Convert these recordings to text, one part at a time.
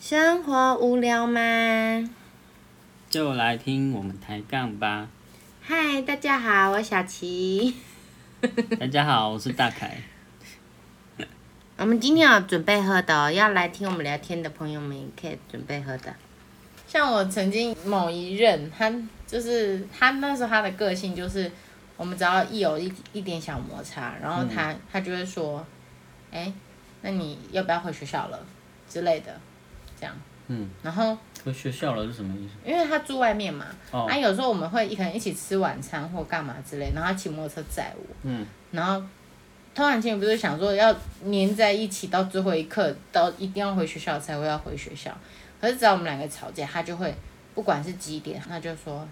生活无聊吗？就来听我们抬杠吧。嗨，大家好，我小琪。大家好，我是大凯。我们今天有准备喝的哦，要来听我们聊天的朋友们也可以准备喝的。像我曾经某一任，他就是他那时候他的个性就是，我们只要一有一一点小摩擦，然后他、他就会说，哎、那你要不要回学校了之类的，这样。嗯，然后回学校了是什么意思？因为他住外面嘛，哦。啊，有时候我们会可能一起吃晚餐或干嘛之类，然后他骑摩托车载我，嗯，然后通常情侣不是想说要黏在一起到最后一刻，到一定要回学校才会要回学校，可是只要我们两个吵架，他就会不管是几点，他就说，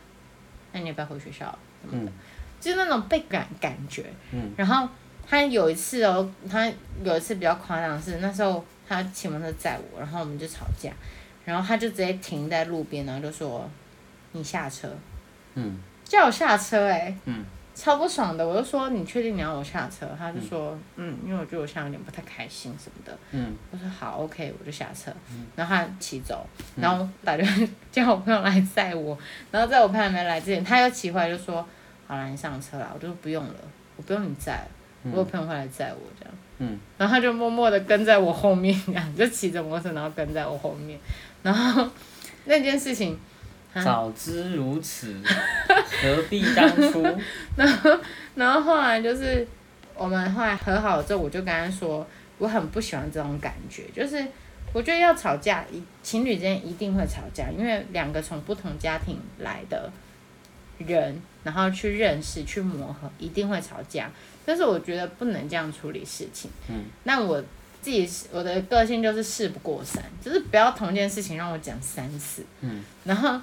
那你要不要回学校？什么的，嗯就是那种被感感觉，嗯。然后他有一次哦，他有一次比较夸张的是，那时候他骑摩托车载我，然后我们就吵架，然后他就直接停在路边，然后就说你下车，嗯。叫我下车哎、嗯。超不爽的，我就说你确定你要我下车？他就说嗯因为我觉得我现在有点不太开心什么的。嗯。我说好，OK，我就下车，嗯。然后他骑走，然后打电话叫我朋友来载我，然后在我朋友还没来之前，他又骑回来就说好了，你上车啦，我就说不用了，我不用你载，我有朋友会来载我这样。嗯然后他就默默的跟在我后面，这样 就骑着摩托车，然后跟在我后面。然后那件事情，啊早知如此，何必当初？然后然后后来就是我们后来和好之后，我就跟他说，我很不喜欢这种感觉，就是我觉得要吵架，一情侣之间一定会吵架，因为两个从不同家庭来的人，然后去认识、去磨合，一定会吵架。但是我觉得不能这样处理事情。嗯，那我自己是我的个性就是事不过三，就是不要同一件事情让我讲三次。嗯，然后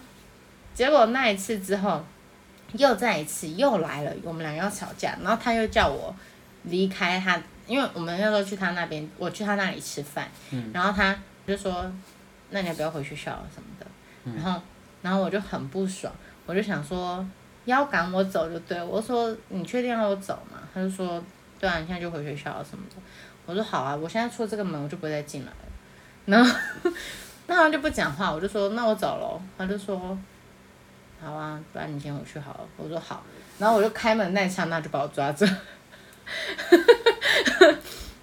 结果那一次之后，又再一次又来了，我们两个要吵架，然后他又叫我离开他，因为我们那时候去他那边，我去他那里吃饭，嗯。然后他就说，那你要不要回学校什么的，然后然后我就很不爽，我就想说。要赶我走就对我说你确定要我走吗？他就说对啊，你现在就回学校什么的。我说好啊，我现在出这个门我就不会再进来了。然后 那他就不讲话，我就说那我走了。他就说好啊，不然你先回去好了。我说好，然后我就开门那一刹那就把我抓住。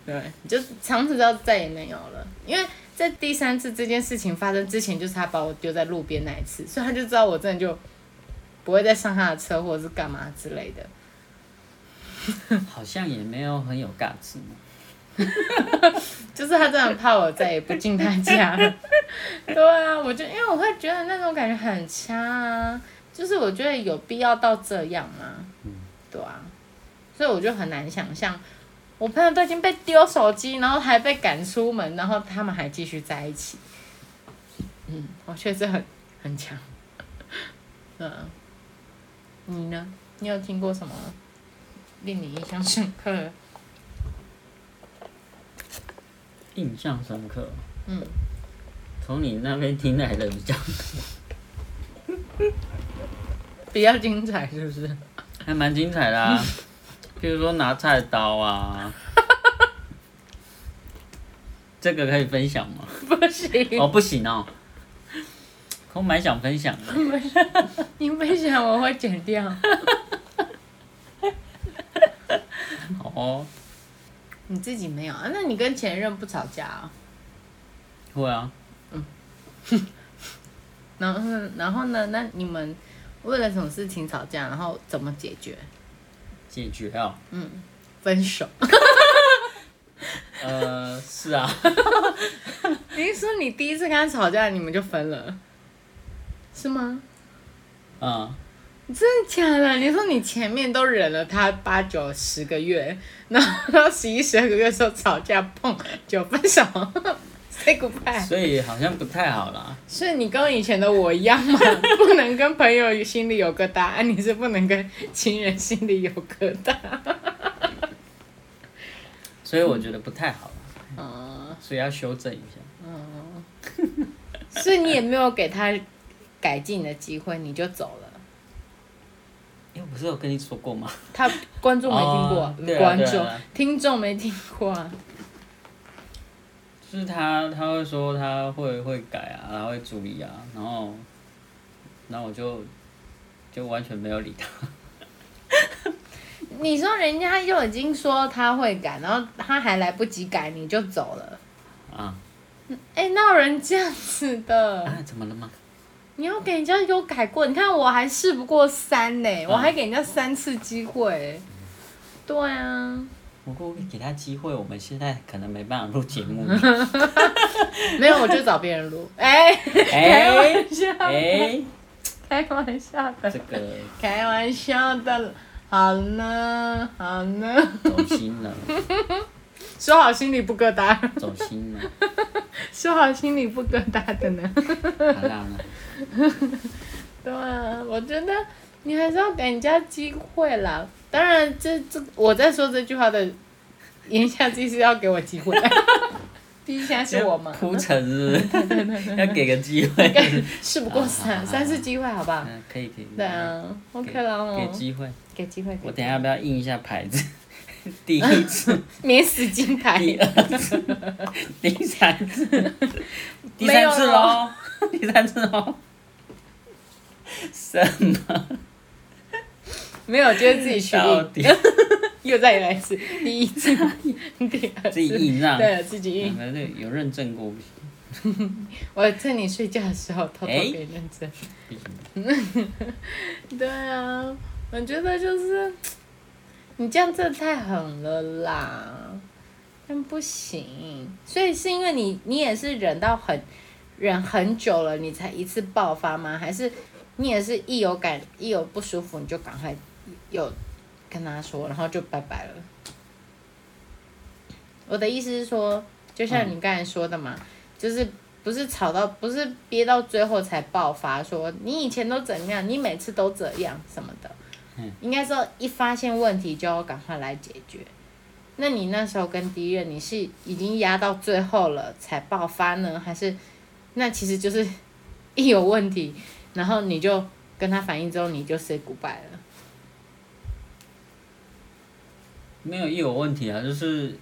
对，就从此之后再也没有了，因为在第三次这件事情发生之前，就是他把我丢在路边那一次，所以他就知道我真的就不会再上他的车或者是干嘛之类的。好像也没有很有尬词呢。就是他真的怕我再也不进他家了。对啊，我就因为我会觉得那种感觉很差啊，就是我觉得有必要到这样吗？对啊，所以我就很难想象，我朋友都已经被丢手机，然后还被赶出门，然后他们还继续在一起。嗯，我确实很很强。嗯，你呢？你有听过什么令你印象深刻？印象深刻。嗯，从你那边听来的比较，比较精彩，是不是？还蛮精彩的啊。譬如说拿菜刀啊，这个可以分享吗？不行，哦，不行哦。可我蛮想分享的。你分享我会剪掉。好哦，你自己没有啊？那你跟前任不吵架啊？会啊。然后呢？然后呢？那你们为了什么事情吵架？然后怎么解决？解决啊。嗯分手？呃，是啊。你是说你第一次跟他吵架，你们就分了？是吗？嗯，真的假的？你说你前面都忍了他八九十个月，然后到十一十二个月的时候吵架，碰就分手，say goodbye。所以好像不太好啦。所以你跟以前的我一样吗，不能跟朋友心里有个答案，你是不能跟亲人心里有疙瘩。所以我觉得不太好啦，嗯，所以要修正一下。所以你也没有给他改进的机会，你就走了。因为我不是有跟你说过吗？他观众没听过，哦对啊观众、对啊听众没听过啊。就是他他会说他会会改啊，他会注意啊，然后，然后我就就完全没有理他。你说人家就已经说他会改，然后他还来不及改你就走了，啊哎、哪有人这样子的？啊，怎么了吗？你要给人家有改过，你看我还试不过三呢、嗯。我还给人家三次机会、对啊，不过给他机会，我们现在可能没办法录节目。没有我就找别人录，哎、开哎玩笑，哎，开玩笑的这，个。开玩笑的，好呢，好呢，走心了，说好心里不疙瘩，走心了。说好心里不疙瘩的呢。对啊，我觉得你还是要给人家机会啦。当然这，这我在说这句话的言下之意是要给我机会，毕竟现在是我嘛，铺陈是不是？要给个机会。事不过三，三次机会，好不好？嗯，可以可以。对啊，OK 了哦，给机会。给机会，我等一下要不要印一下牌子？第一次、免死金牌，第二次、第三次、第三次喽，第三次喽。什么？没有，就是自己去到，底又再来一次，第一次，第二次自己次，印上？对，自己印。反正有认证过不行。我趁你睡觉的时候偷偷哎给你认真。不行对啊，我觉得就是你这样真的太狠了啦，但不行。所以是因为你你也是忍到很忍很久了，你才一次爆发吗？还是你也是一有感一有不舒服你就赶快有跟他说，然后就拜拜了？我的意思是说，就像你刚才说的嘛，就是不是吵到，不是憋到最后才爆发，说你以前都怎样，你每次都这样什么的。嗯应该说一发现问题就要赶快来解决。那你那时候跟第一任，你是已经压到最后了才爆发呢，还是那其实就是一有问题，然后你就跟他反应之后你就 say goodbye 了？没有一有问题啊，就是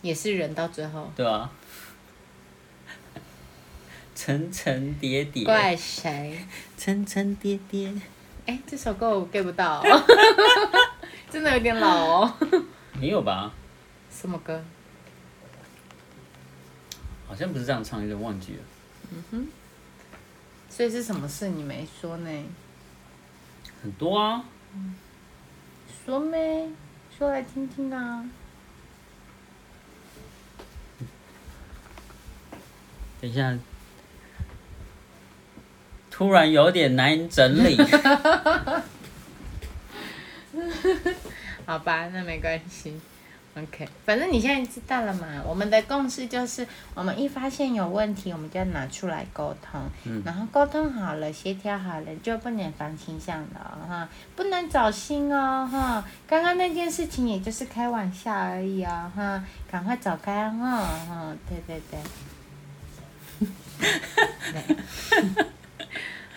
也是忍到最后，对啊？层层叠叠，怪谁？层层叠叠。哎，这首歌我 get 不到、真的有点老哦。没有吧？什么歌？好像不是这样唱，有点忘记了。所以是什么事你没说呢？很多啊，嗯说没？说来听听啊。等一下，突然有点难整理。好吧，那没关系。OK，反正你现在知道了嘛。我们的共识就是，我们一发现有问题，我们就要拿出来沟通，嗯然后沟通好了、协调好了，就不能放倾向了哦哈，不能走心哦哈。刚刚那件事情也就是开玩笑而已哦哈，赶快走开哦哈。对对对。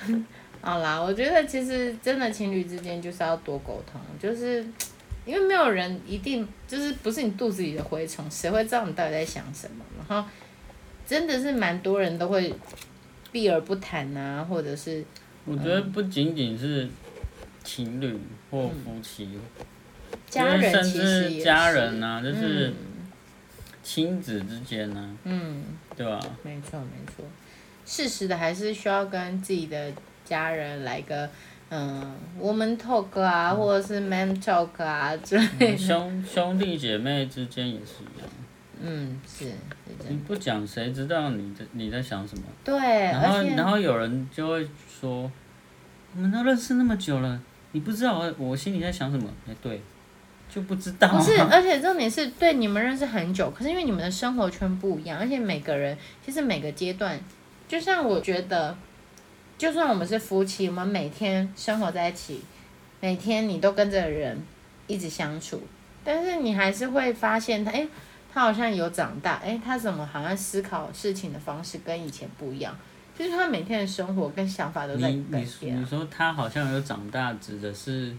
对 好啦，我觉得其实真的情侣之间就是要多沟通，就是 因为没有人一定就是不是你肚子里的蛔虫，谁会知道你到底在想什么？然后真的是蛮多人都会避而不谈啊，或者是我觉得不仅仅是情侣或夫妻，家人甚其实家是人啊，就是嗯亲子之间呢、嗯，对吧？没错没错，适时的还是需要跟自己的家人来个嗯 woman talk 啊，或者是 man talk 啊之类的。兄兄弟姐妹之间也是一样，嗯，是是。你不讲谁知道你在你在想什么？对，然后然后有人就会说，我们都认识那么久了，你不知道我我心里在想什么？哎，对，就不知道、啊。不是，而且重点是对你们认识很久，可是因为你们的生活圈不一样，而且每个人其实每个阶段，就像我觉得，就算我们是夫妻，我们每天生活在一起，每天你都跟这个人一直相处，但是你还是会发现他，哎，他好像有长大，哎，他怎么好像思考事情的方式跟以前不一样，就是他每天的生活跟想法都在改变啊，你说他好像有长大，指的是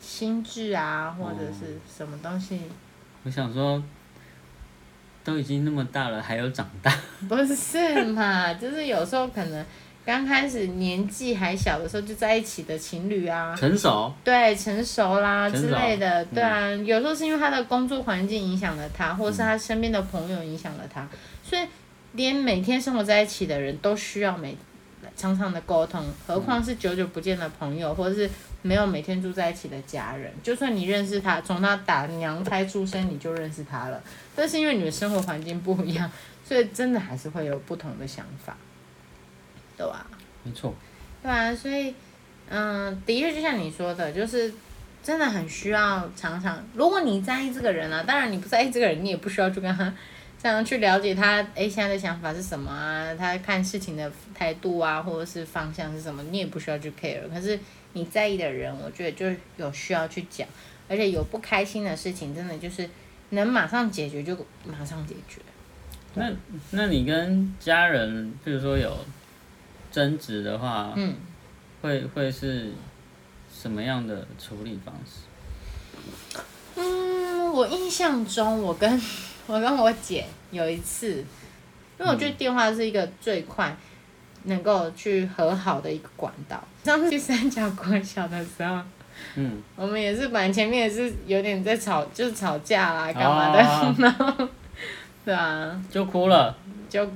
心智啊，或者是什么东西。我想说，都已经那么大了，还有长大。不是嘛？就是有时候可能刚开始年纪还小的时候就在一起的情侣啊，成熟，对，成熟啦之类的，对啊，有时候是因为他的工作环境影响了他，或者是他身边的朋友影响了他，所以连每天生活在一起的人都需要每常常的沟通，何况是久久不见的朋友，或者是没有每天住在一起的家人。就算你认识他，从他打娘胎出生你就认识他了，但是因为你的生活环境不一样，所以真的还是会有不同的想法，对吧、没错。对啊，所以，嗯，的确就像你说的，就是真的很需要常常，如果你在意这个人啊，当然你不在意这个人，你也不需要去跟他这样去了解他，诶，现在的想法是什么啊，他看事情的态度啊，或者是方向是什么，你也不需要去 care。可是你在意的人，我觉得就有需要去讲，而且有不开心的事情，真的就是能马上解决就马上解决。那那你跟家人，比如说有争执的话，嗯，会会是什么样的处理方式？嗯，我印象中，我跟 我跟我姐有一次，因为我觉得电话是一个最快能够去和好的一个管道。上次去三角国小的时候，嗯，我们也是本来前面也是有点在吵，就是吵架啦，干嘛的，哦然后，对啊，就哭了，就，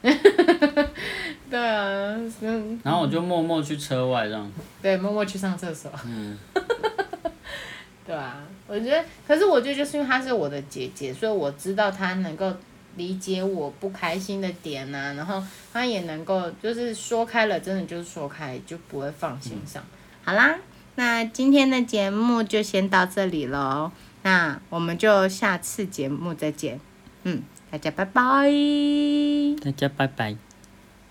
对啊，嗯，然后我就默默去车外这样，对，默默去上厕所。嗯，对啊，我觉得，可是我觉得就是因为她是我的姐姐，所以我知道她能够理解我不开心的点呐、然后他也能够就是说开了，真的就是说开，就不会放心上。好啦，那今天的节目就先到这里喽，那我们就下次节目再见，嗯，大家拜拜。大家拜拜。